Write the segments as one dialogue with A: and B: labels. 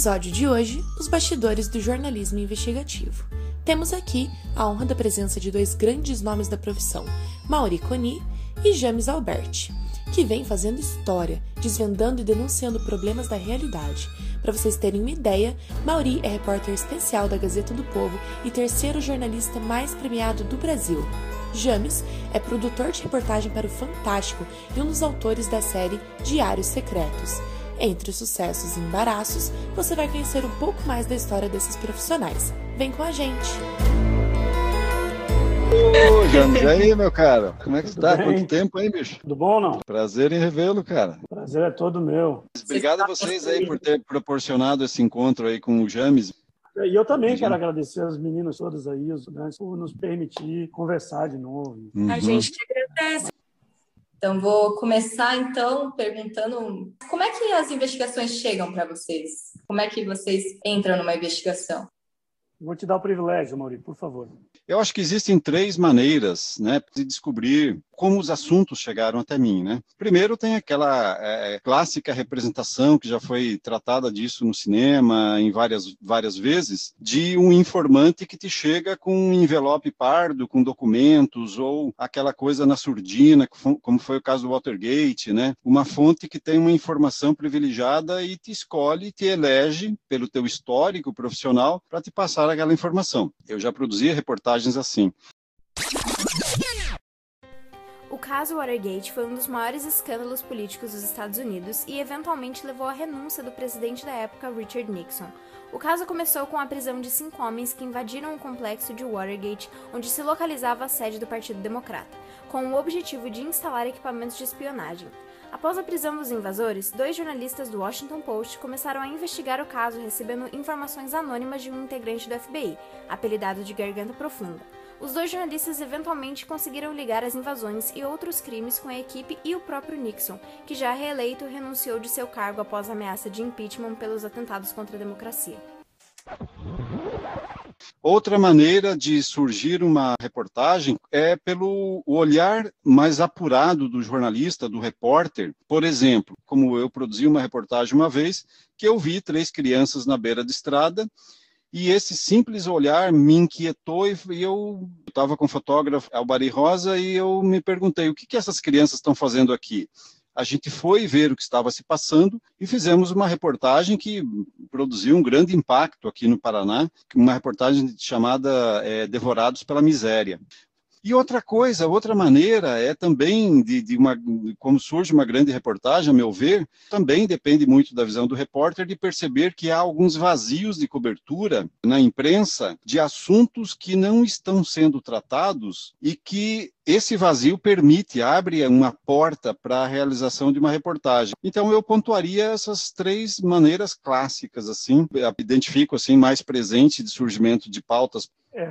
A: episódio de hoje, os bastidores do jornalismo investigativo. Temos aqui a honra da presença de dois grandes nomes da profissão, Mauri Coni e James Alberti, que vêm fazendo história, desvendando e denunciando problemas da realidade. Para vocês terem uma ideia, Mauri é repórter especial da Gazeta do Povo e terceiro jornalista mais premiado do Brasil. James é produtor de reportagem para o Fantástico e um dos autores da série Diários Secretos. Entre os sucessos e embaraços, você vai conhecer um pouco mais da história desses profissionais. Vem com a gente!
B: Ô, James, e aí, meu cara? Como é que Tudo tá? Bem? Quanto tempo aí, bicho?
C: Tudo bom não?
B: Prazer em revê-lo, cara.
C: Prazer é todo meu.
B: Obrigado a vocês aí por ter proporcionado esse encontro aí com o James.
C: E eu também quero agradecer as meninas todas aí, os estudantes, por nos permitir conversar de novo.
D: Uhum. A gente que agradece. Então, vou começar, então, perguntando como é que as investigações chegam para vocês? Como é que vocês entram numa investigação?
C: Vou te dar o privilégio, Mauri, por favor.
B: Eu acho que existem três maneiras né, de descobrir como os assuntos chegaram até mim, né? Primeiro tem aquela é, clássica representação que já foi tratada disso no cinema em várias várias vezes, de um informante que te chega com um envelope pardo, com documentos ou aquela coisa na surdina, como foi o caso do Watergate, né? Uma fonte que tem uma informação privilegiada e te escolhe, te elege pelo teu histórico profissional para te passar aquela informação. Eu já produzi reportagens assim
E: caso Watergate foi um dos maiores escândalos políticos dos Estados Unidos e eventualmente levou à renúncia do presidente da época, Richard Nixon. O caso começou com a prisão de cinco homens que invadiram o complexo de Watergate, onde se localizava a sede do Partido Democrata, com o objetivo de instalar equipamentos de espionagem. Após a prisão dos invasores, dois jornalistas do Washington Post começaram a investigar o caso recebendo informações anônimas de um integrante do FBI, apelidado de Garganta Profunda. Os dois jornalistas eventualmente conseguiram ligar as invasões e outros crimes com a equipe e o próprio Nixon, que já reeleito renunciou de seu cargo após a ameaça de impeachment pelos atentados contra a democracia.
B: Outra maneira de surgir uma reportagem é pelo olhar mais apurado do jornalista, do repórter. Por exemplo, como eu produzi uma reportagem uma vez, que eu vi três crianças na beira da estrada e esse simples olhar me inquietou e eu estava com o fotógrafo Albari Rosa e eu me perguntei o que, que essas crianças estão fazendo aqui. A gente foi ver o que estava se passando e fizemos uma reportagem que produziu um grande impacto aqui no Paraná, uma reportagem chamada é, Devorados pela Miséria. E outra coisa, outra maneira é também de, de uma, como surge uma grande reportagem, a meu ver, também depende muito da visão do repórter de perceber que há alguns vazios de cobertura na imprensa de assuntos que não estão sendo tratados e que esse vazio permite, abre uma porta para a realização de uma reportagem. Então eu pontuaria essas três maneiras clássicas assim, identifico assim mais presente de surgimento de pautas.
C: É,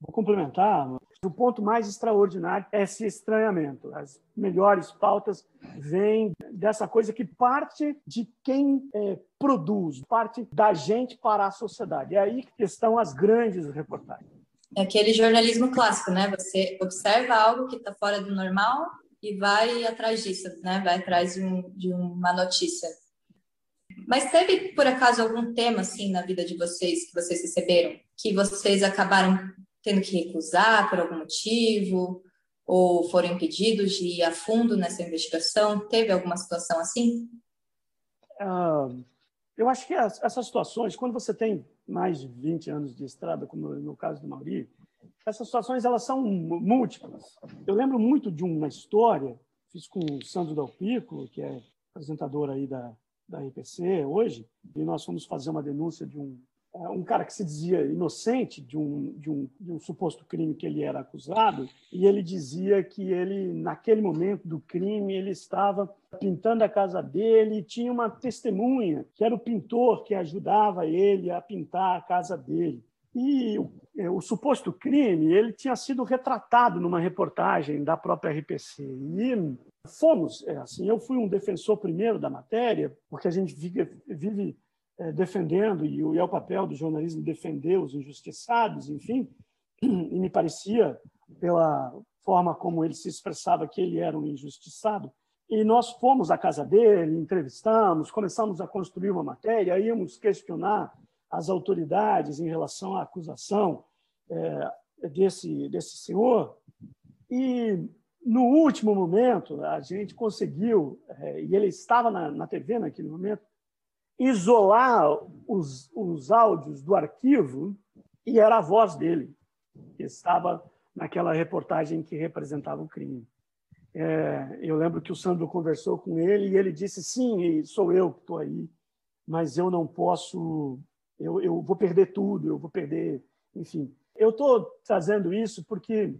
C: vou complementar. O ponto mais extraordinário é esse estranhamento. As melhores pautas vêm dessa coisa que parte de quem é, produz, parte da gente para a sociedade. É aí que estão as grandes reportagens.
D: É aquele jornalismo clássico, né? Você observa algo que está fora do normal e vai atrás disso, né? Vai atrás de, um, de uma notícia. Mas teve, por acaso, algum tema, assim, na vida de vocês, que vocês receberam, que vocês acabaram tendo que recusar por algum motivo, ou foram impedidos de ir a fundo nessa investigação? Teve alguma situação assim?
C: Uh, eu acho que essas situações, quando você tem mais de 20 anos de estrada, como no caso do Mauri, essas situações elas são múltiplas. Eu lembro muito de uma história, fiz com o Sandro Dalpico, que é apresentador aí da, da RPC hoje, e nós fomos fazer uma denúncia de um é, um cara que se dizia inocente de um, de, um, de um suposto crime que ele era acusado, e ele dizia que ele, naquele momento do crime, ele estava pintando a casa dele e tinha uma testemunha, que era o pintor que ajudava ele a pintar a casa dele. E o, é, o suposto crime, ele tinha sido retratado numa reportagem da própria RPC. E fomos, é, assim, eu fui um defensor primeiro da matéria, porque a gente vive, vive é, defendendo, e é o papel do jornalismo defender os injustiçados, enfim, e me parecia, pela forma como ele se expressava, que ele era um injustiçado, E nós fomos à casa dele, entrevistamos, começamos a construir uma matéria, íamos questionar as autoridades em relação à acusação é, desse, desse senhor. E, no último momento, a gente conseguiu, é, e ele estava na, na TV naquele momento, isolar os, os áudios do arquivo e era a voz dele, que estava naquela reportagem que representava o crime. É, eu lembro que o Sandro conversou com ele e ele disse: sim, sou eu que estou aí, mas eu não posso, eu, eu vou perder tudo, eu vou perder, enfim. Eu estou trazendo isso porque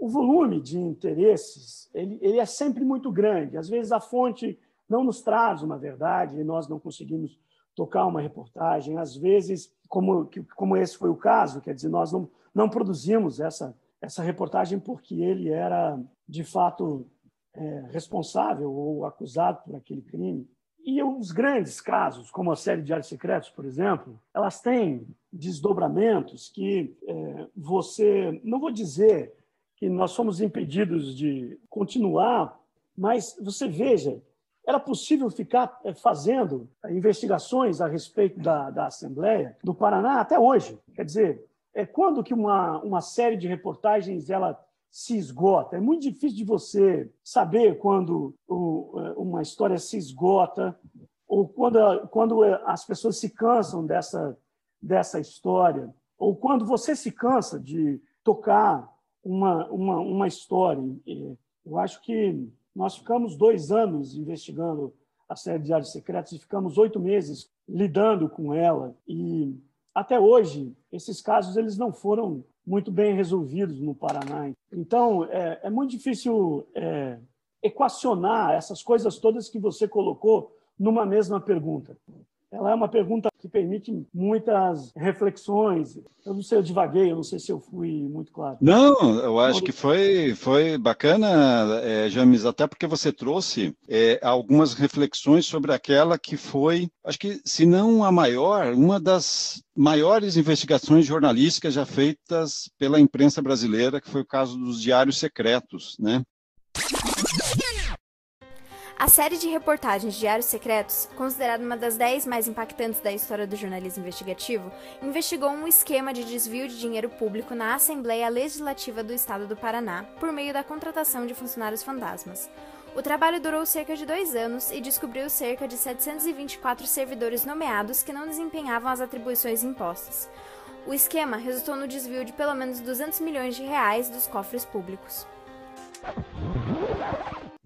C: o volume de interesses ele, ele é sempre muito grande. Às vezes a fonte não nos traz uma verdade e nós não conseguimos tocar uma reportagem. Às vezes, como, como esse foi o caso, quer dizer, nós não, não produzimos essa, essa reportagem porque ele era, de fato, é, responsável ou acusado por aquele crime. E os grandes casos, como a série de Secretos, por exemplo, elas têm desdobramentos que é, você, não vou dizer que nós somos impedidos de continuar, mas você veja, era possível ficar é, fazendo investigações a respeito da, da Assembleia do Paraná até hoje. Quer dizer, é quando que uma, uma série de reportagens ela se esgota. É muito difícil de você saber quando uma história se esgota ou quando, quando as pessoas se cansam dessa, dessa história, ou quando você se cansa de tocar uma, uma, uma história. Eu acho que nós ficamos dois anos investigando a série Diários Secretos e ficamos oito meses lidando com ela. E até hoje, esses casos eles não foram muito bem resolvidos no Paraná. Então, é, é muito difícil é, equacionar essas coisas todas que você colocou numa mesma pergunta. Ela é uma pergunta que permite muitas reflexões. Eu não sei, eu divaguei, eu não sei se eu fui muito claro.
B: Não, eu acho que foi, foi bacana, é, James, até porque você trouxe é, algumas reflexões sobre aquela que foi, acho que, se não a maior, uma das maiores investigações jornalísticas já feitas pela imprensa brasileira, que foi o caso dos diários secretos, né?
E: A série de reportagens Diários Secretos, considerada uma das 10 mais impactantes da história do jornalismo investigativo, investigou um esquema de desvio de dinheiro público na Assembleia Legislativa do Estado do Paraná por meio da contratação de funcionários fantasmas. O trabalho durou cerca de dois anos e descobriu cerca de 724 servidores nomeados que não desempenhavam as atribuições impostas. O esquema resultou no desvio de pelo menos 200 milhões de reais dos cofres públicos.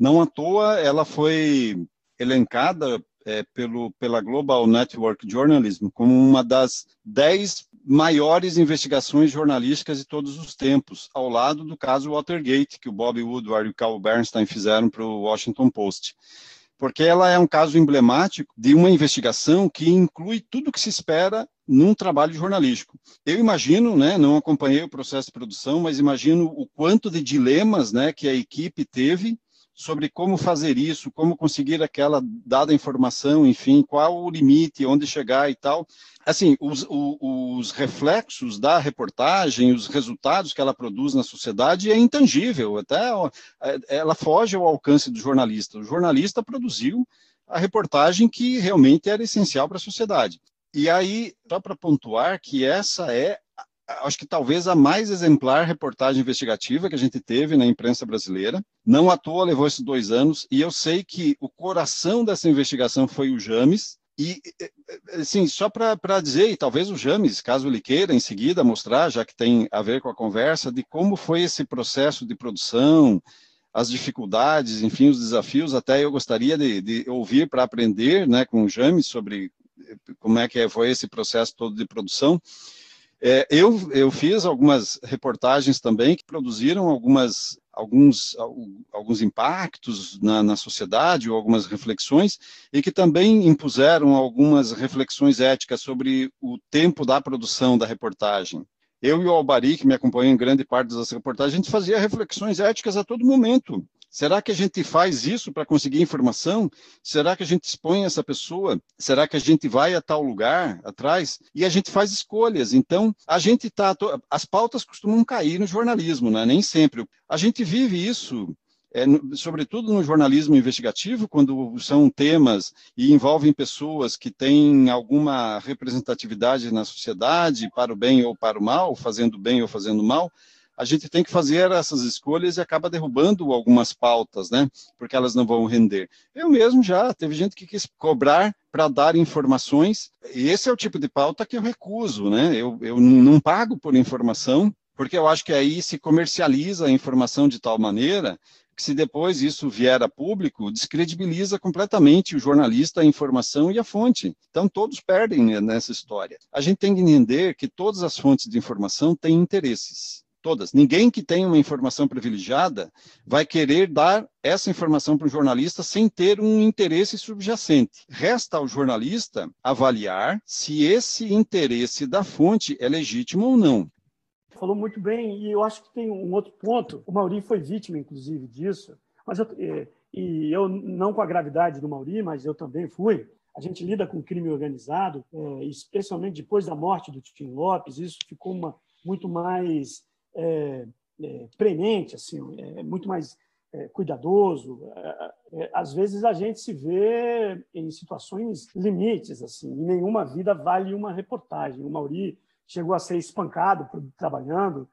B: Não à toa, ela foi elencada é, pelo, pela Global Network Journalism como uma das dez maiores investigações jornalísticas de todos os tempos, ao lado do caso Watergate, que o Bob Woodward e o Carl Bernstein fizeram para o Washington Post. Porque ela é um caso emblemático de uma investigação que inclui tudo o que se espera num trabalho jornalístico. Eu imagino, né, não acompanhei o processo de produção, mas imagino o quanto de dilemas né, que a equipe teve sobre como fazer isso, como conseguir aquela dada informação, enfim, qual o limite, onde chegar e tal. Assim, os, os, os, reflexos da reportagem, os resultados que ela produz na sociedade é intangível, até é, ela foge ao alcance do jornalista. O jornalista produziu a reportagem que realmente era essencial para a sociedade. E aí, só para pontuar que essa é acho que talvez a mais exemplar reportagem investigativa que a gente teve na imprensa brasileira. Não à toa levou esses dois anos, e eu sei que o coração dessa investigação foi o James. E, assim, só para dizer, e talvez o James, caso ele queira, em seguida mostrar, já que tem a ver com a conversa, de como foi esse processo de produção, as dificuldades, enfim, os desafios. Até eu gostaria de, de ouvir para aprender né, com o James sobre como é que foi esse processo todo de produção. É, eu, eu fiz algumas reportagens também que produziram algumas, alguns, alguns impactos na, na sociedade ou algumas reflexões e que também impuseram algumas reflexões éticas sobre o tempo da produção da reportagem. Eu e o Albari, que me acompanham em grande parte das reportagens, a gente fazia reflexões éticas a todo momento. Será que a gente faz isso para conseguir informação? Será que a gente expõe essa pessoa? Será que a gente vai a tal lugar atrás? E a gente faz escolhas. Então, a gente está. As pautas costumam cair no jornalismo, né? nem sempre. A gente vive isso é, sobretudo no jornalismo investigativo, quando são temas e envolvem pessoas que têm alguma representatividade na sociedade, para o bem ou para o mal, fazendo bem ou fazendo mal, a gente tem que fazer essas escolhas e acaba derrubando algumas pautas, né? Porque elas não vão render. Eu mesmo já teve gente que quis cobrar para dar informações, e esse é o tipo de pauta que eu recuso, né? Eu, eu não pago por informação, porque eu acho que aí se comercializa a informação de tal maneira que se depois isso vier a público, descredibiliza completamente o jornalista, a informação e a fonte. Então todos perdem nessa história. A gente tem que entender que todas as fontes de informação têm interesses todas. Ninguém que tem uma informação privilegiada vai querer dar essa informação para o jornalista sem ter um interesse subjacente. Resta ao jornalista avaliar se esse interesse da fonte é legítimo ou não.
C: Falou muito bem, e eu acho que tem um outro ponto. O Mauri foi vítima, inclusive, disso, mas eu, e eu não com a gravidade do Mauri, mas eu também fui. A gente lida com crime organizado, é, especialmente depois da morte do Tim Lopes, isso ficou uma, muito mais é, é, premente, assim, é muito mais é, cuidadoso. É, é, às vezes a gente se vê em situações limites, assim, e nenhuma vida vale uma reportagem. O Mauri chegou a ser espancado trabalhando,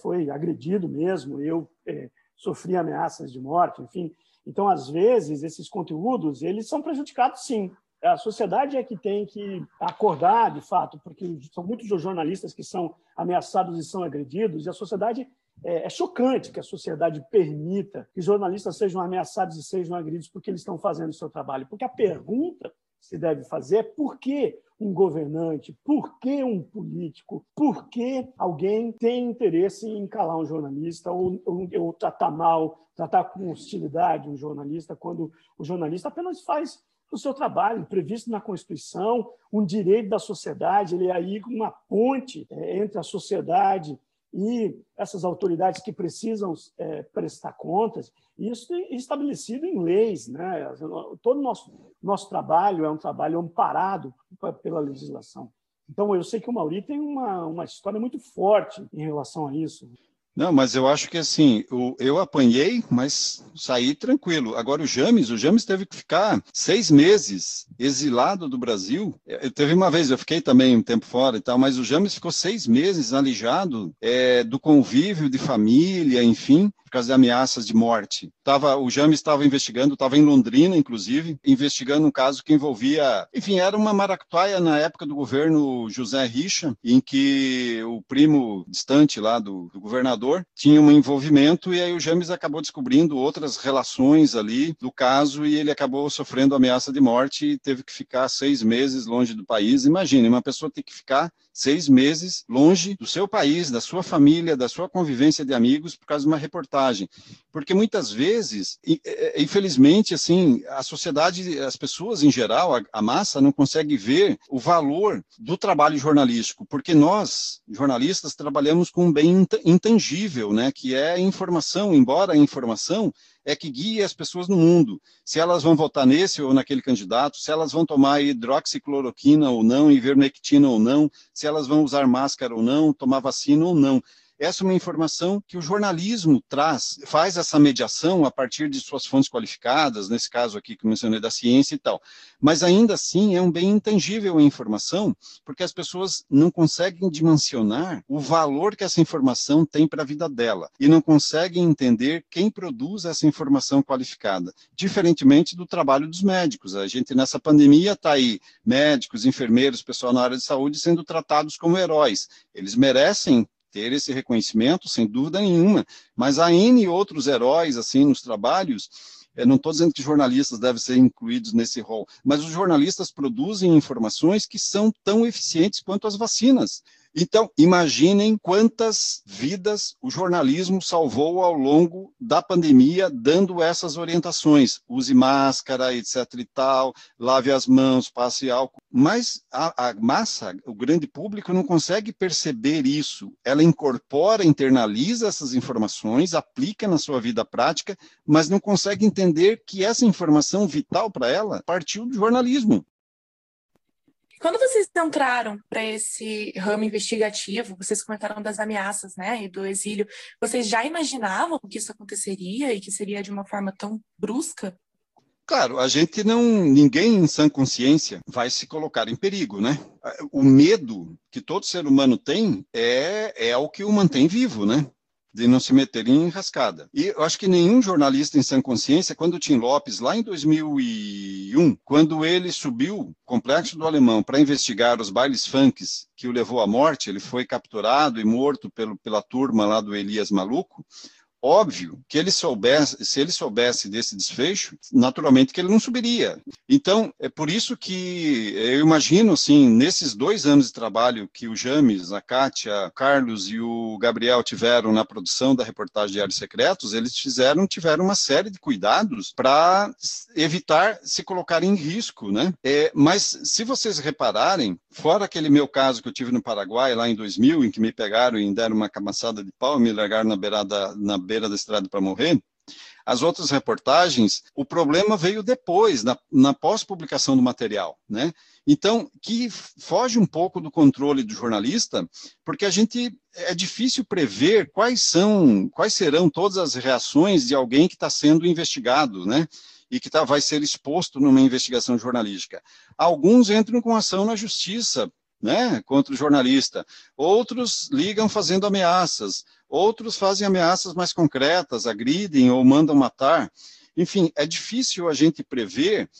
C: foi agredido mesmo, eu é, sofri ameaças de morte, enfim. Então, às vezes, esses conteúdos eles são prejudicados, sim. A sociedade é que tem que acordar, de fato, porque são muitos jornalistas que são ameaçados e são agredidos, e a sociedade é, é, chocante que a sociedade permita que jornalistas sejam ameaçados e sejam agredidos porque eles estão fazendo o seu trabalho. Porque a pergunta que se deve fazer é por que um governante, por que um político, por que alguém tem interesse em calar um jornalista ou, ou, ou tratar mal, tratar com hostilidade um jornalista, quando o jornalista apenas faz o seu trabalho, previsto na Constituição, um direito da sociedade, ele é aí uma ponte é, entre a sociedade e essas autoridades que precisam é, prestar contas, isso é estabelecido em leis. Né? Todo o nosso, nosso trabalho é um trabalho amparado pela legislação. Então, eu sei que o Mauri tem uma, uma história muito forte em relação a isso.
B: Não, mas eu acho que assim, o, eu apanhei, mas saí tranquilo. Agora o James, o James teve que ficar seis meses exilado do Brasil. Eu, teve uma vez, eu fiquei também um tempo fora e tal, mas o James ficou seis meses alijado é, do convívio de família, enfim, causa de ameaças de morte. Tava, o James estava investigando, estava em Londrina, inclusive, investigando um caso que envolvia, enfim, era uma maracutaia na época do governo José Richa, em que o primo distante lá do, do governador tinha um envolvimento e aí o James acabou descobrindo outras relações ali do caso e ele acabou sofrendo ameaça de morte e teve que ficar seis meses longe do país. Imagine, uma pessoa ter que ficar seis meses longe do seu país, da sua família, da sua convivência de amigos por causa de uma reportagem. Porque muitas vezes, infelizmente, assim, a sociedade, as pessoas em geral, a, massa não consegue ver o valor do trabalho jornalístico, porque nós, jornalistas, trabalhamos com um bem intangível, né, que é a informação, embora a informação é que guia as pessoas no mundo. Se elas vão votar nesse ou naquele candidato, se elas vão tomar hidroxicloroquina ou não, ivermectina ou não, se elas vão usar máscara ou não, tomar vacina ou não. Essa é uma informação que o jornalismo traz, faz essa mediação a partir de suas fontes qualificadas, nesse caso aqui que eu mencionei da ciência e tal. Mas ainda assim é um bem intangível a informação, porque as pessoas não conseguem dimensionar o valor que essa informação tem para a vida dela e não conseguem entender quem produz essa informação qualificada, diferentemente do trabalho dos médicos. A gente nessa pandemia está aí médicos, enfermeiros, pessoal na área de saúde sendo tratados como heróis. Eles merecem ter esse reconhecimento, sem dúvida nenhuma. Mas há N outros heróis, assim, nos trabalhos, eu não estou dizendo que jornalistas devem ser incluídos nesse rol, mas os jornalistas produzem informações que são tão eficientes quanto as vacinas. Então, imaginem quantas vidas o jornalismo salvou ao longo da pandemia, dando essas orientações. Use máscara, etc. e tal, lave as mãos, passe álcool. Mas a, a massa, o grande público, não consegue perceber isso. Ela incorpora, internaliza essas informações, aplica na sua vida prática, mas não consegue entender que essa informação vital para ela partiu do jornalismo.
A: Quando vocês entraram para esse ramo investigativo, vocês comentaram das ameaças, né, e do exílio, vocês já imaginavam que isso aconteceria e que seria de uma forma tão brusca?
B: Claro, a gente não, ninguém em sã consciência vai se colocar em perigo, né? O medo que todo ser humano tem é, é o que o mantém vivo, né? De não se meter em enrascada. E eu acho que nenhum jornalista em sã consciência, quando o Tim Lopes, lá em 2001, quando ele subiu complexo do Alemão para investigar os bailes funks que o levou à morte, ele foi capturado e morto pelo, pela turma lá do Elias Maluco, óbvio que ele soubesse, se ele soubesse desse desfecho, naturalmente que ele não subiria. Então, é por isso que eu imagino, assim, nesses dois anos de trabalho que o James, a Kátia, o Carlos e o Gabriel tiveram na produção da reportagem Diários Secretos, eles fizeram, tiveram uma série de cuidados para evitar se colocar em risco, né? É, mas se vocês repararem, fora aquele meu caso que eu tive no Paraguai lá em 2000, em que me pegaram e deram uma camaçada de pau e me largaram na beirada, na beira da estrada para morrer, as outras reportagens, o problema veio depois, na, na pós-publicação do material, né? Então, que foge um pouco do controle do jornalista, porque a gente é difícil prever quais são, quais serão todas as reações de alguém que está sendo investigado, né? E que tá, vai ser exposto numa investigação jornalística. Alguns entram com ação na justiça né, contra o jornalista. Outros ligam fazendo ameaças. Outros fazem ameaças mais concretas, agridem ou mandam matar. Enfim, é difícil a gente prever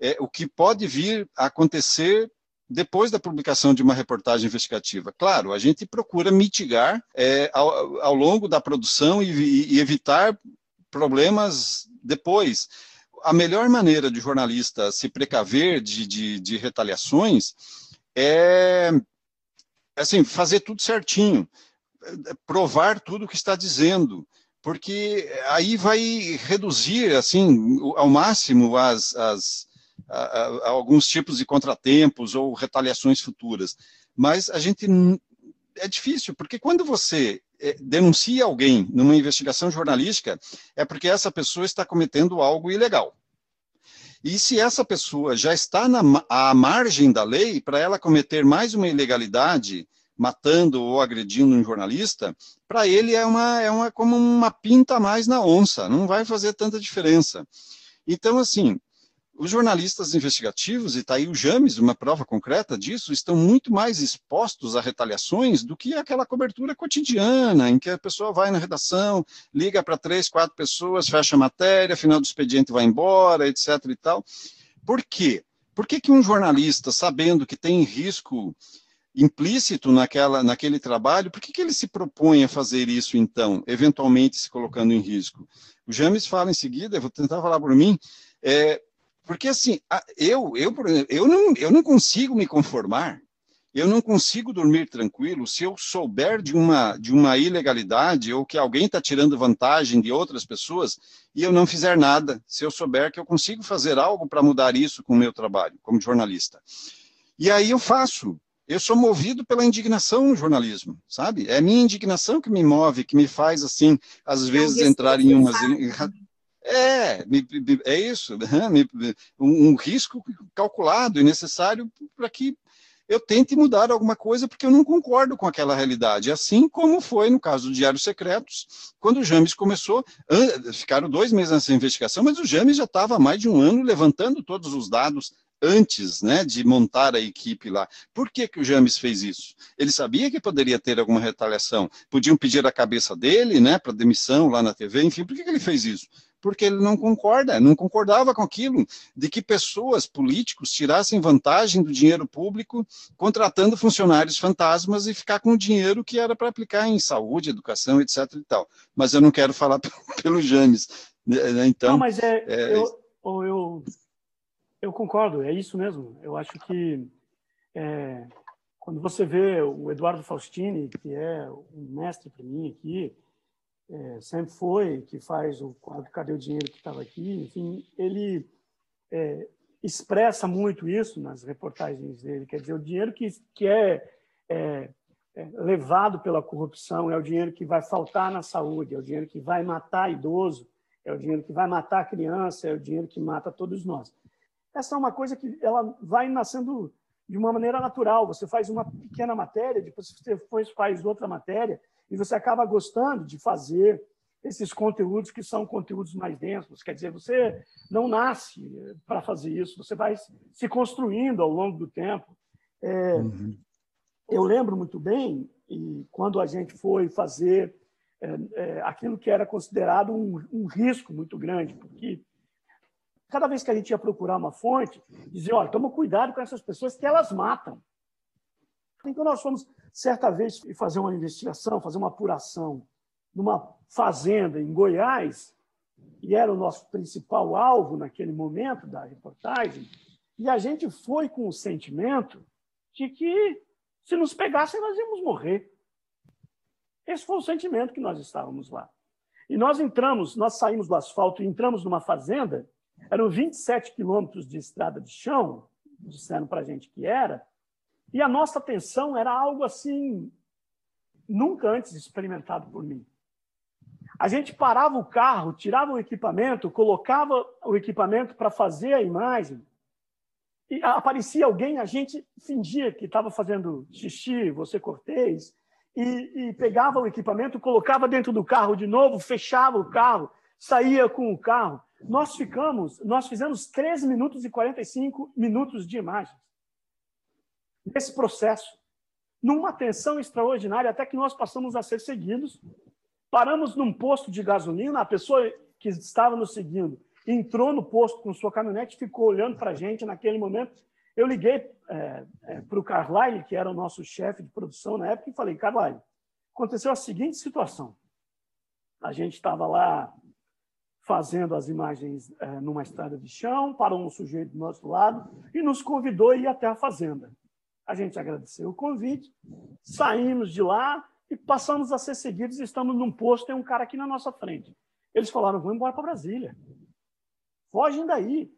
B: é, o que pode vir a acontecer depois da publicação de uma reportagem investigativa. Claro, a gente procura mitigar é, ao, ao, longo da produção e, e evitar problemas depois a melhor maneira de jornalista se precaver de, de, de, retaliações é assim fazer tudo certinho provar tudo o que está dizendo, porque aí vai reduzir assim ao máximo as, as a, a, alguns tipos de contratempos ou retaliações futuras. Mas a gente é difícil, porque quando você é, denuncia alguém numa investigação jornalística, é porque essa pessoa está cometendo algo ilegal. E se essa pessoa já está na, à margem da lei, para ela cometer mais uma ilegalidade, matando ou agredindo um jornalista, para ele é uma, é uma como uma pinta a mais na onça, não vai fazer tanta diferença. Então, assim, os jornalistas investigativos, e está aí o James, uma prova concreta disso, estão muito mais expostos a retaliações do que aquela cobertura cotidiana, em que a pessoa vai na redação, liga para três, quatro pessoas, fecha a matéria, final do expediente vai embora, etc. e tal. Por quê? Por que, que um jornalista, sabendo que tem risco implícito naquela, naquele trabalho, por que, que ele se propõe a fazer isso, então, eventualmente se colocando em risco? O James fala em seguida, eu vou tentar falar por mim, é, porque assim, eu, eu, eu, não, eu não consigo me conformar, eu não consigo dormir tranquilo se eu souber de uma, de uma ilegalidade ou que alguém está tirando vantagem de outras pessoas e eu não fizer nada, se eu souber que eu consigo fazer algo para mudar isso com o meu trabalho como jornalista. E aí eu faço, eu sou movido pela indignação no jornalismo, sabe? É a minha indignação que me move, que me faz, assim, às vezes entrar em umas. É, é isso, um risco calculado e necessário para que eu tente mudar alguma coisa porque eu não concordo com aquela realidade. Assim como foi no caso do Diário Secretos, quando o James começou, ficaram dois meses nessa investigação, mas o James já estava há mais de um ano levantando todos os dados antes né, de montar a equipe lá. Por que, que o James fez isso? Ele sabia que poderia ter alguma retaliação. Podiam pedir a cabeça dele né, para demissão lá na TV, enfim, por que, que ele fez isso? Porque ele não concorda, não concordava com aquilo, de que pessoas, políticos, tirassem vantagem do dinheiro público contratando funcionários fantasmas e ficar com o dinheiro que era para aplicar em saúde, educação, etc. e tal. Mas eu não quero falar pelo James. Né, então,
C: não, mas é, é eu, eu eu concordo, é isso mesmo. Eu acho que é, quando você vê o Eduardo Faustini, que é um mestre para mim aqui, é, sempre foi, que faz o quadro Cadê o Dinheiro que estava aqui, enfim, ele é, expressa muito isso nas reportagens dele. Quer dizer, o dinheiro que, que é, é, é levado pela corrupção é o dinheiro que vai faltar na saúde, é o dinheiro que vai matar idoso, é o dinheiro que vai matar criança, é o dinheiro que mata todos nós essa é uma coisa que ela vai nascendo de uma maneira natural. Você faz uma pequena matéria, depois você faz outra matéria, e você acaba gostando de fazer esses conteúdos que são conteúdos mais densos. Quer dizer, você não nasce para fazer isso, você vai se construindo ao longo do tempo. É, uhum. Eu lembro muito bem, e quando a gente foi fazer é, é, aquilo que era considerado um, um risco muito grande, porque cada vez que a gente ia procurar uma fonte, dizia, olha, toma cuidado com essas pessoas que elas matam. Então, nós fomos, certa vez, fazer uma investigação, fazer uma apuração numa fazenda em Goiás, e era o nosso principal alvo naquele momento da reportagem, e a gente foi com o sentimento de que, se nos pegassem, nós íamos morrer. Esse foi o sentimento que nós estávamos lá. E nós entramos, nós saímos do asfalto e entramos numa fazenda eram 27 quilômetros de estrada de chão, disseram para a gente que era, e a nossa atenção era algo assim, nunca antes experimentado por mim. A gente parava o carro, tirava o equipamento, colocava o equipamento para fazer a imagem, e aparecia alguém, a gente fingia que estava fazendo xixi, você cortês, e, e pegava o equipamento, colocava dentro do carro de novo, fechava o carro, saía com o carro. Nós ficamos, nós fizemos 13 minutos e 45 minutos de imagens. Nesse processo, numa tensão extraordinária, até que nós passamos a ser seguidos. Paramos num posto de gasolina, a pessoa que estava nos seguindo entrou no posto com sua caminhonete, ficou olhando para a gente naquele momento. Eu liguei é, é, para o Carlyle, que era o nosso chefe de produção na época, e falei: Carlyle, aconteceu a seguinte situação. A gente estava lá fazendo as imagens é, numa estrada de chão, parou um sujeito do nosso lado e nos convidou a ir até a fazenda. A gente agradeceu o convite, saímos de lá e passamos a ser seguidos. Estamos num posto, tem um cara aqui na nossa frente. Eles falaram: vamos embora para Brasília. Fogem daí.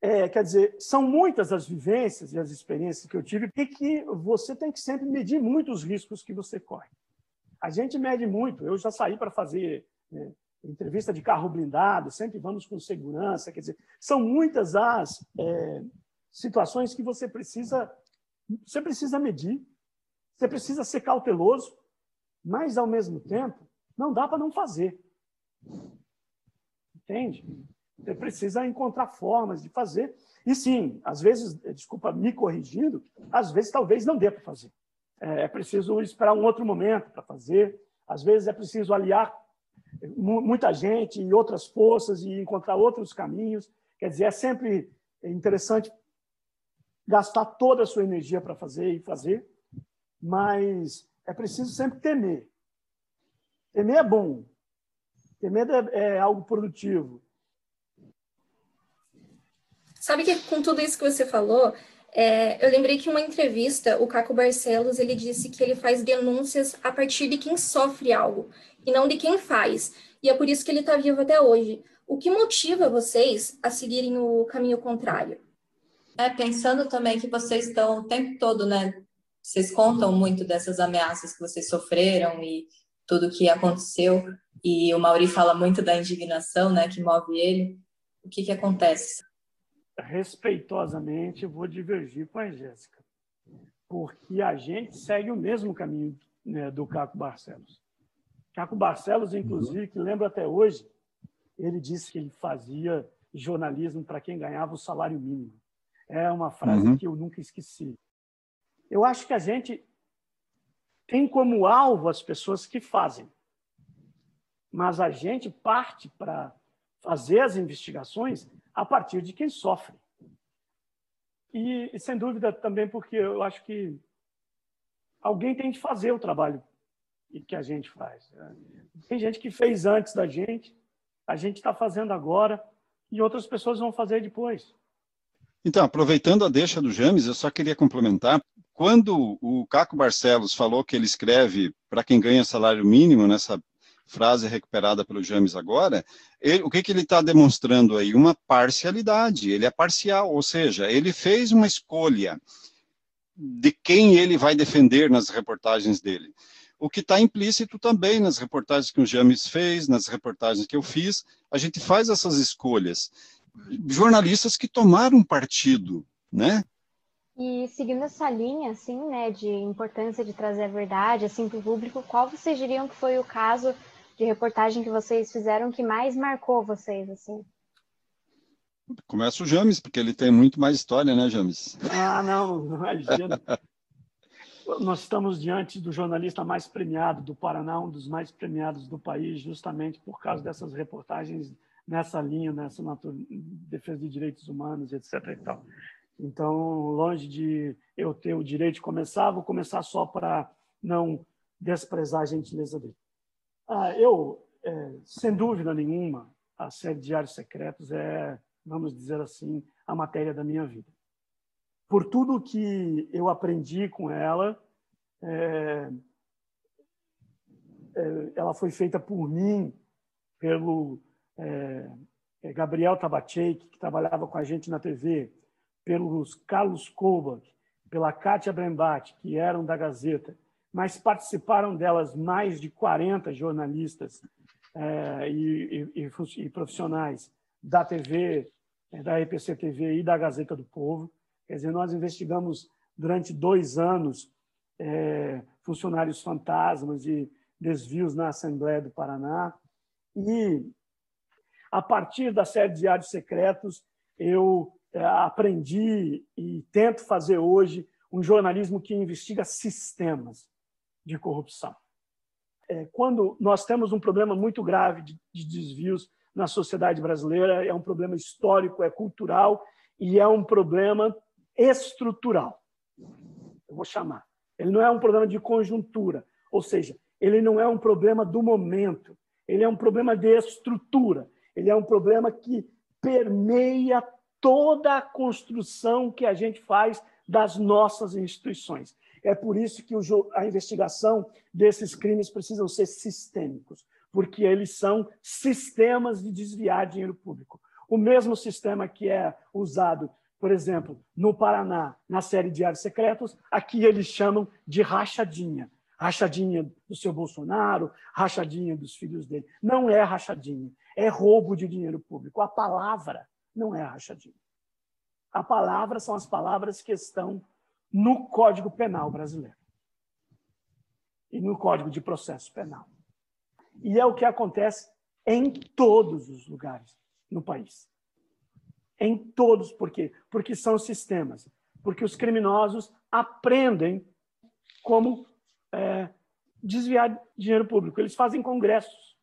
C: É, quer dizer, são muitas as vivências e as experiências que eu tive e que você tem que sempre medir muito os riscos que você corre. A gente mede muito. Eu já saí para fazer né, entrevista de carro blindado, sempre vamos com segurança. Quer dizer, são muitas as é, situações que você precisa, você precisa medir, você precisa ser cauteloso, mas ao mesmo tempo não dá para não fazer. Entende? Você precisa encontrar formas de fazer. E sim, às vezes, desculpa me corrigindo, às vezes talvez não dê para fazer. É, é preciso esperar um outro momento para fazer. Às vezes é preciso aliar muita gente e outras forças e encontrar outros caminhos. Quer dizer, é sempre interessante gastar toda a sua energia para fazer e fazer, mas é preciso sempre temer. Temer é bom. Temer é, é algo produtivo.
E: Sabe que com tudo isso que você falou, é, eu lembrei que em uma entrevista, o Caco Barcelos, ele disse que ele faz denúncias a partir de quem sofre algo e não de quem faz. E é por isso que ele está vivo até hoje. O que motiva vocês a seguirem o caminho contrário?
D: É, pensando também que vocês estão o tempo todo, né? Vocês contam muito dessas ameaças que vocês sofreram e tudo que aconteceu. E o Mauri fala muito da indignação, né, que move ele. O que que acontece?
C: Respeitosamente, vou divergir com a Jéssica, porque a gente segue o mesmo caminho né, do Caco Barcelos. Caco Barcelos, inclusive, que lembro até hoje, ele disse que ele fazia jornalismo para quem ganhava o salário mínimo. É uma frase uhum. que eu nunca esqueci. Eu acho que a gente tem como alvo as pessoas que fazem, mas a gente parte para fazer as investigações a partir de quem sofre. E, e, sem dúvida também porque eu acho que alguém tem de fazer o trabalho que a gente faz. Né? Tem gente que fez antes da gente, a gente está fazendo agora e outras pessoas vão fazer depois.
B: Então, aproveitando a deixa do James, eu só queria complementar. Quando o Caco Barcelos falou que ele escreve para quem ganha salário mínimo, nessa frase recuperada pelo James agora, ele, o que, que ele está demonstrando aí? Uma parcialidade, ele é parcial, ou seja, ele fez uma escolha de quem ele vai defender nas reportagens dele o que está implícito também nas reportagens que o James fez, nas reportagens que eu fiz, a gente faz essas escolhas. Jornalistas que tomaram partido, né?
E: E seguindo essa linha, assim, né, de importância de trazer a verdade, assim, para o público, qual vocês diriam que foi o caso de reportagem que vocês fizeram que mais marcou vocês, assim?
B: Começa o James, porque ele tem muito mais história, né, James?
C: Ah, não, não imagina. Nós estamos diante do jornalista mais premiado do Paraná, um dos mais premiados do país, justamente por causa dessas reportagens nessa linha, nessa defesa de direitos humanos, etc. E tal. Então, longe de eu ter o direito de começar, vou começar só para não desprezar a gentileza dele. Ah, eu, é, sem dúvida nenhuma, a série Diários Secretos é, vamos dizer assim, a matéria da minha vida. Por tudo que eu aprendi com ela, é, é, ela foi feita por mim, pelo é, é Gabriel Tabachek, que trabalhava com a gente na TV, pelos Carlos Kobach, pela Kátia Brembach, que eram da Gazeta, mas participaram delas mais de 40 jornalistas é, e, e, e, profissionais da TV, é, da EPC TV e da Gazeta do Povo. Quer dizer, nós investigamos durante dois anos é, funcionários fantasmas e desvios na Assembleia do Paraná. E, a partir da série Diários Secretos, eu aprendi e tento fazer hoje um jornalismo que investiga sistemas de corrupção. É, quando nós temos um problema muito grave de, de desvios na sociedade brasileira, é um problema histórico, é cultural e é um problema estrutural. Eu vou chamar. Ele não é um problema de conjuntura, ou seja, ele não é um problema do momento, ele é um problema de estrutura, ele é um problema que permeia toda a construção que a gente faz das nossas instituições. É por isso que a investigação desses crimes precisam ser sistêmicos, porque eles são sistemas de desviar dinheiro público. O mesmo sistema que é usado, por exemplo, no Paraná, na série Diários Secretos, aqui eles chamam de rachadinha. Rachadinha do seu Bolsonaro, rachadinha dos filhos dele. Não é rachadinha, é roubo de dinheiro público. A palavra não é rachadinha. A palavra são as palavras que estão no Código Penal brasileiro e no Código de Processo Penal. E é o que acontece em todos os lugares no país. Em todos, por quê? Porque são sistemas. Porque os criminosos aprendem como é, desviar dinheiro público. Eles fazem congressos.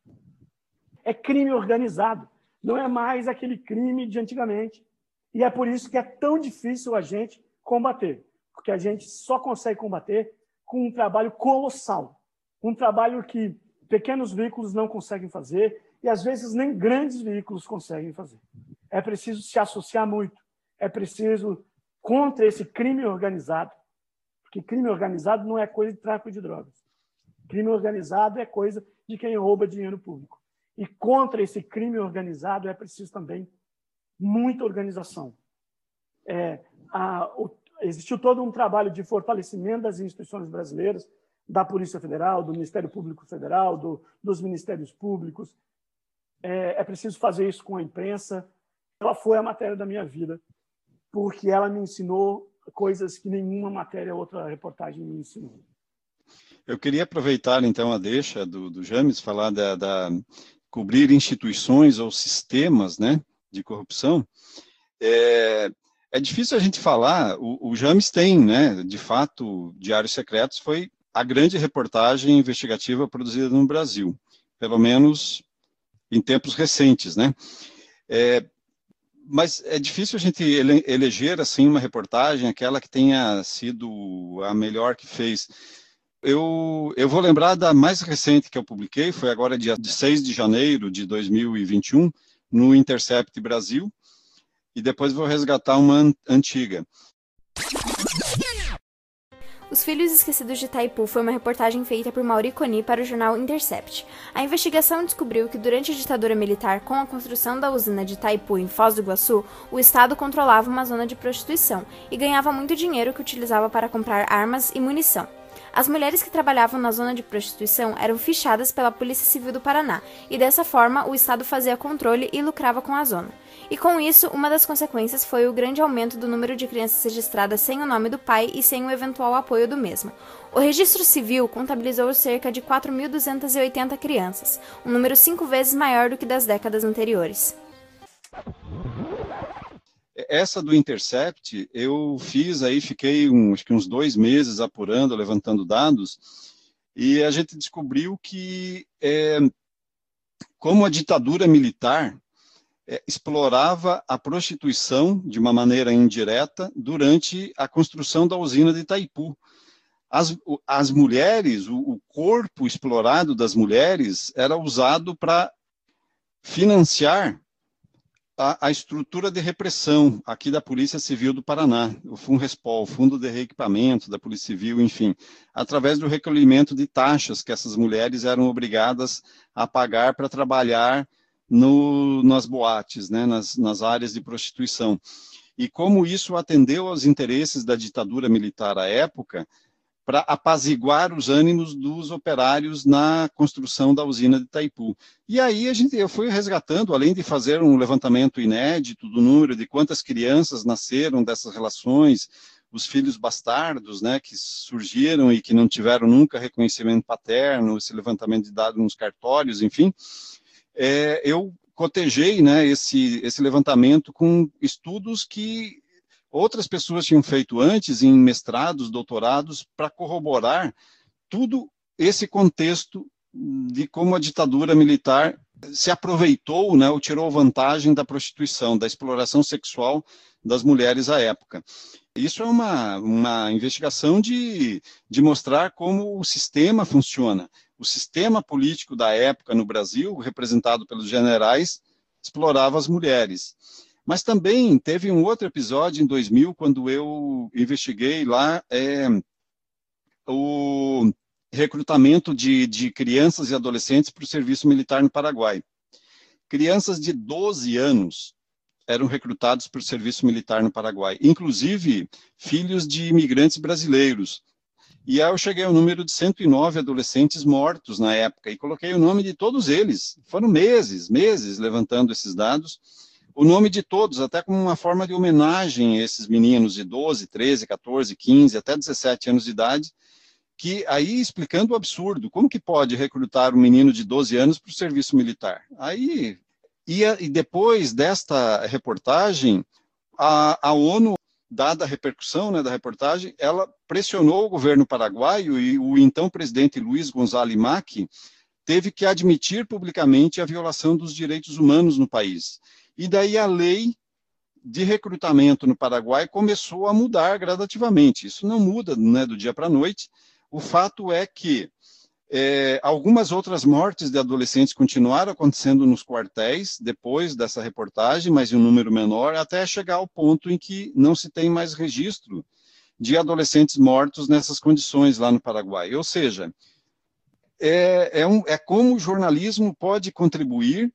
C: É crime organizado. Não é mais aquele crime de antigamente. E é por isso que é tão difícil a gente combater. Porque a gente só consegue combater com um trabalho colossal. Um trabalho que pequenos veículos não conseguem fazer e às vezes nem grandes veículos conseguem fazer. É preciso se associar muito. É preciso contra esse crime organizado, porque crime organizado não é coisa de tráfico de drogas. Crime organizado é coisa de quem rouba dinheiro público. E contra esse crime organizado é preciso também muita organização. É, a, o, existiu todo um trabalho de fortalecimento das instituições brasileiras, da Polícia Federal, do Ministério Público Federal, do, dos Ministérios Públicos. É, é preciso fazer isso com a imprensa. Ela foi a matéria da minha vida, porque ela me ensinou coisas que nenhuma matéria, outra reportagem me ensinou.
B: Eu queria aproveitar então a deixa do, do James, falar da, da, cobrir instituições ou sistemas né, de corrupção, é, é difícil a gente falar. O, o James tem, né, de fato, Diários Secretos foi a grande reportagem investigativa produzida no Brasil, pelo menos em tempos recentes, né? É, mas é difícil a gente ele, eleger assim uma reportagem aquela que tenha sido a melhor que fez eu, eu vou lembrar da mais recente que eu publiquei, foi agora dia 6 de janeiro de 2021, no Intercept Brasil, e depois vou resgatar uma antiga.
E: Os Filhos Esquecidos de Taipu foi uma reportagem feita por Mauri Coni para o jornal Intercept. A investigação descobriu que durante a ditadura militar, com a construção da usina de Taipu em Foz do Iguaçu, o Estado controlava uma zona de prostituição e ganhava muito dinheiro que utilizava para comprar armas e munição. As mulheres que trabalhavam na zona de prostituição eram fichadas pela Polícia Civil do Paraná, e dessa forma o Estado fazia controle e lucrava com a zona. E com isso, uma das consequências foi o grande aumento do número de crianças registradas sem o nome do pai e sem o eventual apoio do mesmo. O registro civil contabilizou cerca de 4.280 crianças, um número cinco vezes maior do que das décadas anteriores.
B: Essa do Intercept, eu fiz aí, fiquei um, acho que uns dois meses apurando, levantando dados, e a gente descobriu que, é, como a ditadura militar é, explorava a prostituição de uma maneira indireta durante a construção da usina de Itaipu. As, as mulheres, o, o corpo explorado das mulheres era usado para financiar a, a, estrutura de repressão aqui da Polícia Civil do Paraná, o FUNRESPOL, o Fundo de Reequipamento da Polícia Civil, enfim, através do recolhimento de taxas que essas mulheres eram obrigadas a pagar para trabalhar no, nas boates, né, nas, nas áreas de prostituição. E como isso atendeu aos interesses da ditadura militar à época, para apaziguar os ânimos dos operários na construção da usina de Itaipu. E aí a gente, eu fui resgatando, além de fazer um levantamento inédito do número de quantas crianças nasceram dessas relações, os filhos bastardos, né, que surgiram e que não tiveram nunca reconhecimento paterno, esse levantamento de dados nos cartórios, enfim, é, eu cotejei, né, esse, esse levantamento com estudos que outras pessoas tinham feito antes, em mestrados, doutorados, para corroborar tudo esse contexto de como a ditadura militar se aproveitou, né, ou tirou vantagem da prostituição, da exploração sexual das mulheres à época. Isso é uma, uma investigação de, de mostrar como o sistema funciona. O sistema político da época no Brasil, representado pelos generais, explorava as mulheres. Mas também teve um outro episódio em 2000, quando eu investiguei lá é, o recrutamento de, de crianças e adolescentes para o serviço militar no Paraguai. Crianças de 12 anos eram recrutados para o serviço militar no Paraguai, inclusive filhos de imigrantes brasileiros. E aí eu cheguei ao número de 109 adolescentes mortos na época e coloquei o nome de todos eles. Foram meses, meses levantando esses dados o nome de todos, até como uma forma de homenagem a esses meninos de 12, 13, 14, 15, até 17 anos de idade, que aí explicando o absurdo, como que pode recrutar um menino de 12 anos para o serviço militar? Aí, e, depois desta reportagem, a, a ONU, dada a repercussão né, da reportagem, ela pressionou o governo paraguaio e o então presidente Luiz González Macri teve que admitir publicamente a violação dos direitos humanos no país. E daí a lei de recrutamento no Paraguai começou a mudar gradativamente. Isso não muda né, do dia para a noite. O fato é que é, algumas outras mortes de adolescentes continuaram acontecendo nos quartéis depois dessa reportagem, mas em um número menor, até chegar ao ponto em que não se tem mais registro de adolescentes mortos nessas condições lá no Paraguai. Ou seja, é, é, um, é como o jornalismo pode contribuir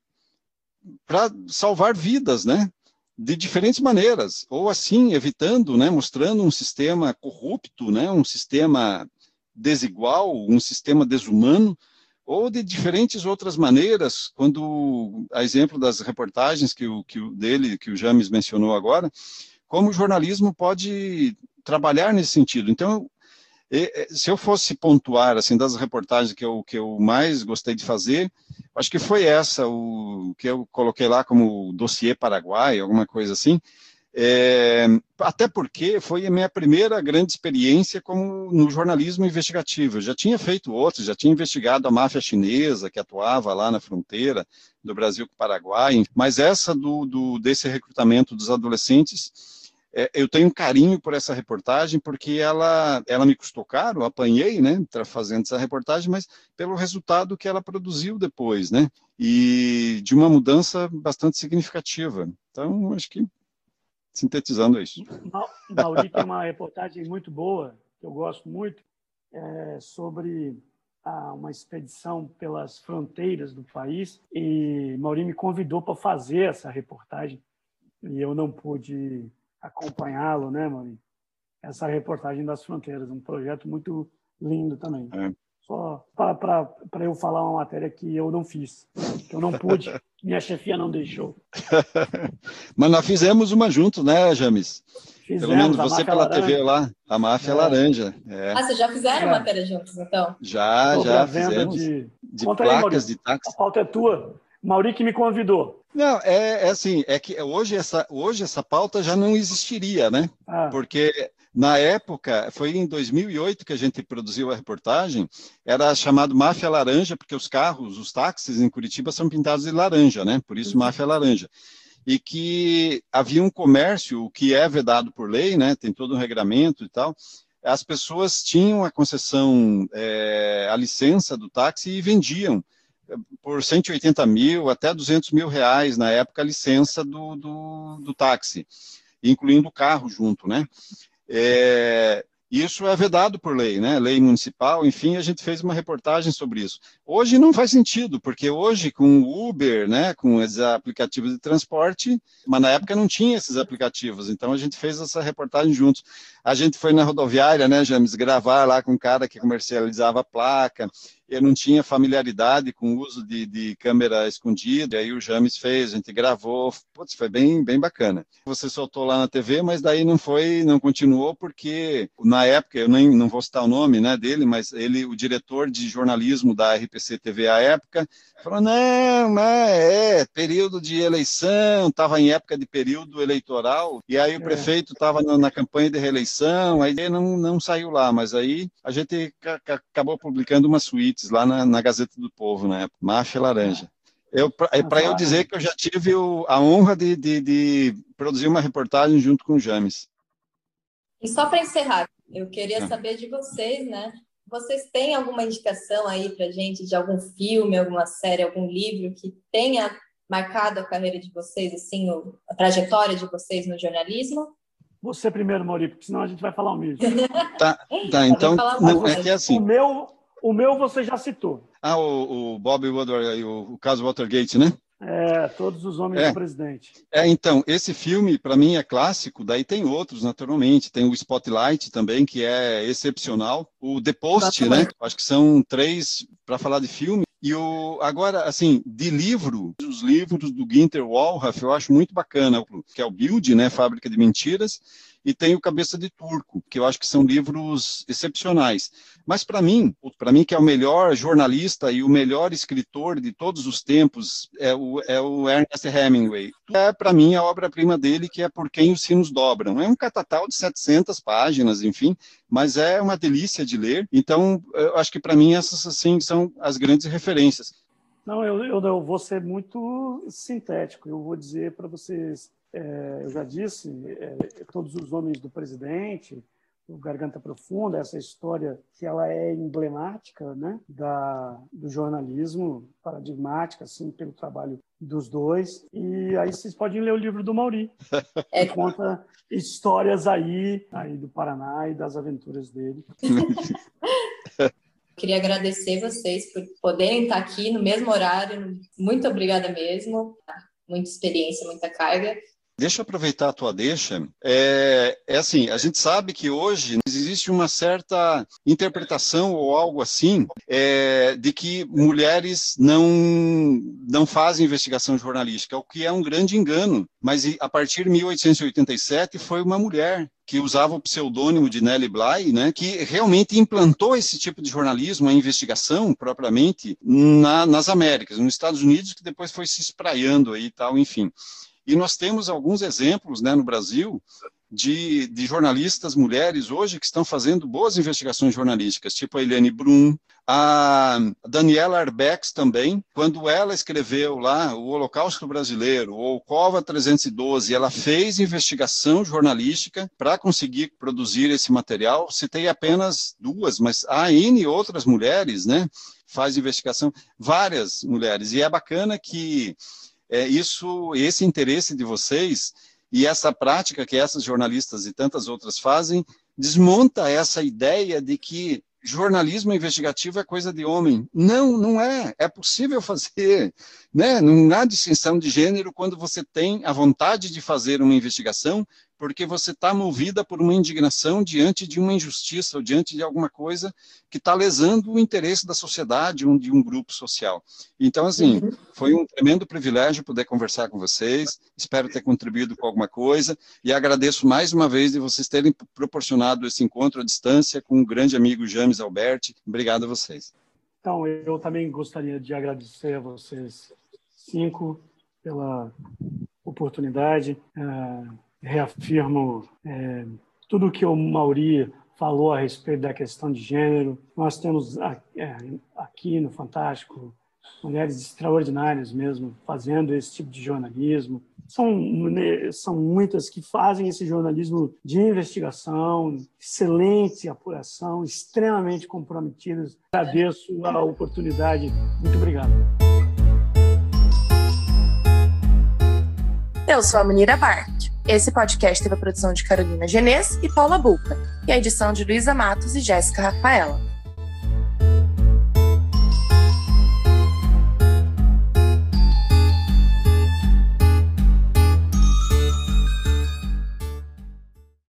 B: para salvar vidas, né? De diferentes maneiras, ou assim, evitando, né, mostrando um sistema corrupto, né, um sistema desigual, um sistema desumano, ou de diferentes outras maneiras, quando, a exemplo das reportagens que o, que o dele, que o James mencionou agora, como o jornalismo pode trabalhar nesse sentido. Então, se eu fosse pontuar assim das reportagens que eu, que eu mais gostei de fazer, acho que foi essa, o que eu coloquei lá como dossiê Paraguai, alguma coisa assim. É, até porque foi a minha primeira grande experiência como no jornalismo investigativo. Eu já tinha feito outros, já tinha investigado a máfia chinesa que atuava lá na fronteira do Brasil com o Paraguai, mas essa do, do desse recrutamento dos adolescentes é, eu tenho carinho por essa reportagem, porque ela, ela me custou caro, apanhei, né, fazendo essa reportagem, mas pelo resultado que ela produziu depois, né, e de uma mudança bastante significativa. Então, acho que, sintetizando é isso.
C: Mauri tem uma reportagem muito boa, que eu gosto muito, é, sobre a, uma expedição pelas fronteiras do país, e Mauri me convidou para fazer essa reportagem, e eu não pude acompanhá-lo, né, Maurício? Essa reportagem das fronteiras, um projeto muito Lindo também. É. Só para eu falar uma matéria que eu não fiz, que eu não pude, minha chefia não deixou.
B: Mas nós fizemos uma junto, né, James? Fizemos, Pelo menos você pela laranja. TV lá, a Máfia é. Laranja.
D: É. Ah, vocês já fizeram é. matéria juntos, então?
B: Já, Sobre já fizemos.
C: De, de placas aí, de táxi. A pauta é tua. Mauri que me convidou.
B: Não, é, é, assim, é que hoje essa, hoje essa pauta já não existiria, né? Ah. Porque na época, foi em 2008 que a gente produziu a reportagem, era chamado Máfia Laranja, porque os carros, os táxis em Curitiba são pintados de laranja, né? Por isso Máfia Laranja. E que havia um comércio, que é vedado por lei, né? Tem todo um regramento e tal. As pessoas tinham a concessão, é, a licença do táxi e vendiam por 180 mil até 200 mil reais na época a licença do, do, do táxi, incluindo o carro junto, né? É, isso é vedado por lei, né? Lei municipal, enfim, a gente fez uma reportagem sobre isso. Hoje não faz sentido, porque hoje com o Uber, né, com os aplicativos de transporte, mas na época não tinha esses aplicativos, então a gente fez essa reportagem juntos. A gente foi na rodoviária, né, James, gravar lá com um cara que comercializava placa, eu não tinha familiaridade com o uso de, de câmera escondida, aí o James fez, a gente gravou, putz, foi bem, bem bacana. Você soltou lá na TV, mas daí não foi, não continuou, porque na época, eu nem não vou citar o nome né, dele, mas ele, o diretor de jornalismo da RPC TV à época, falou, não, é período de eleição, estava em época de período eleitoral, e aí o é. prefeito estava na, na, campanha de reeleição, aí não, não saiu lá, mas aí a gente acabou publicando uma suíte lá na, na Gazeta do Povo, na época, Máfia Laranja. Eu, para eu dizer que eu já tive o, a honra de, de, de, produzir uma reportagem junto com o James.
D: E só para encerrar, eu queria é. saber de vocês, né? Vocês têm alguma indicação aí para gente de algum filme, alguma série, algum livro que tenha marcado a carreira de vocês, assim, a trajetória de vocês no jornalismo?
C: Você primeiro, Maurício, porque senão a gente vai falar o mesmo.
B: tá, tá, então, não, é que é assim.
C: O meu, o meu você já citou.
B: Ah, o, o Bob Woodward, o, o caso Watergate, né?
C: É, todos os homens é. do presidente.
B: É, então, esse filme, para mim, é clássico, daí tem outros, naturalmente. Tem o Spotlight também, que é excepcional. O The Post, né? Acho que são três para falar de filme. E o, agora, assim, de livro, os livros do Ginter Wallraff eu acho muito bacana, que é o Build, né? Fábrica de Mentiras e tem o Cabeça de Turco, que eu acho que são livros excepcionais. Mas para mim, para mim que é o melhor jornalista e o melhor escritor de todos os tempos é o, é o Ernest Hemingway. É para mim a obra-prima dele que é Por Quem os Sinos Dobram. É um catatal de 700 páginas, enfim, mas é uma delícia de ler. Então, eu acho que para mim essas assim são as grandes referências.
C: Não, eu, eu, eu vou ser muito sintético. Eu vou dizer para vocês é, eu já disse, é, todos os homens do presidente, o Garganta Profunda, essa história que ela é emblemática, né, da do jornalismo paradigmática, assim, pelo trabalho dos dois. E aí vocês podem ler o livro do Mauri, que conta histórias aí, aí do Paraná e das aventuras dele.
D: Queria agradecer vocês por poderem estar aqui no mesmo horário. Muito obrigada mesmo. Muita experiência, muita carga.
B: Deixa eu aproveitar a tua deixa. É, é assim, a gente sabe que hoje existe uma certa interpretação ou algo assim é, de que mulheres não não fazem investigação jornalística, o que é um grande engano. Mas a partir de 1887 foi uma mulher que usava o pseudônimo de Nellie Bly, né, que realmente implantou esse tipo de jornalismo, a investigação propriamente, na, nas Américas, nos Estados Unidos, que depois foi se espraiando aí e tal, enfim. E nós temos alguns exemplos né, no Brasil de, de, jornalistas mulheres hoje que estão fazendo boas investigações jornalísticas, tipo a Eliane Brum, a Daniela Arbex também, quando ela escreveu lá o Holocausto Brasileiro, ou Cova 312, ela fez investigação jornalística para conseguir produzir esse material. Citei apenas duas, mas há N outras mulheres, né? Faz investigação, várias mulheres, e é bacana que é, isso, esse interesse de vocês e essa prática que essas jornalistas e tantas outras fazem desmonta essa ideia de que jornalismo investigativo é coisa de homem. Não, não é. É possível fazer. Né? Não há distinção de gênero quando você tem a vontade de fazer uma investigação porque você está movida por uma indignação diante de uma injustiça ou diante de alguma coisa que está lesando o interesse da sociedade ou de um grupo social. Então, assim, uhum. foi um tremendo privilégio poder conversar com vocês, espero ter contribuído com alguma coisa e agradeço mais uma vez de vocês terem proporcionado esse encontro à distância com o grande amigo James Alberti. Obrigado a vocês.
C: Então, eu também gostaria de agradecer a vocês cinco pela oportunidade. Uh, reafirmo é, tudo o que o Mauri falou a respeito da questão de gênero. Nós temos é, aqui no Fantástico mulheres extraordinárias mesmo fazendo esse tipo de jornalismo. São, são muitas que fazem esse jornalismo de investigação, excelente apuração, extremamente comprometidas. Agradeço a oportunidade. Muito obrigado.
A: Eu sou a Munira Bart. Esse podcast teve a produção de Carolina Genês e Paula Bulca, e a edição de Luísa Matos e Jéssica Rafaela.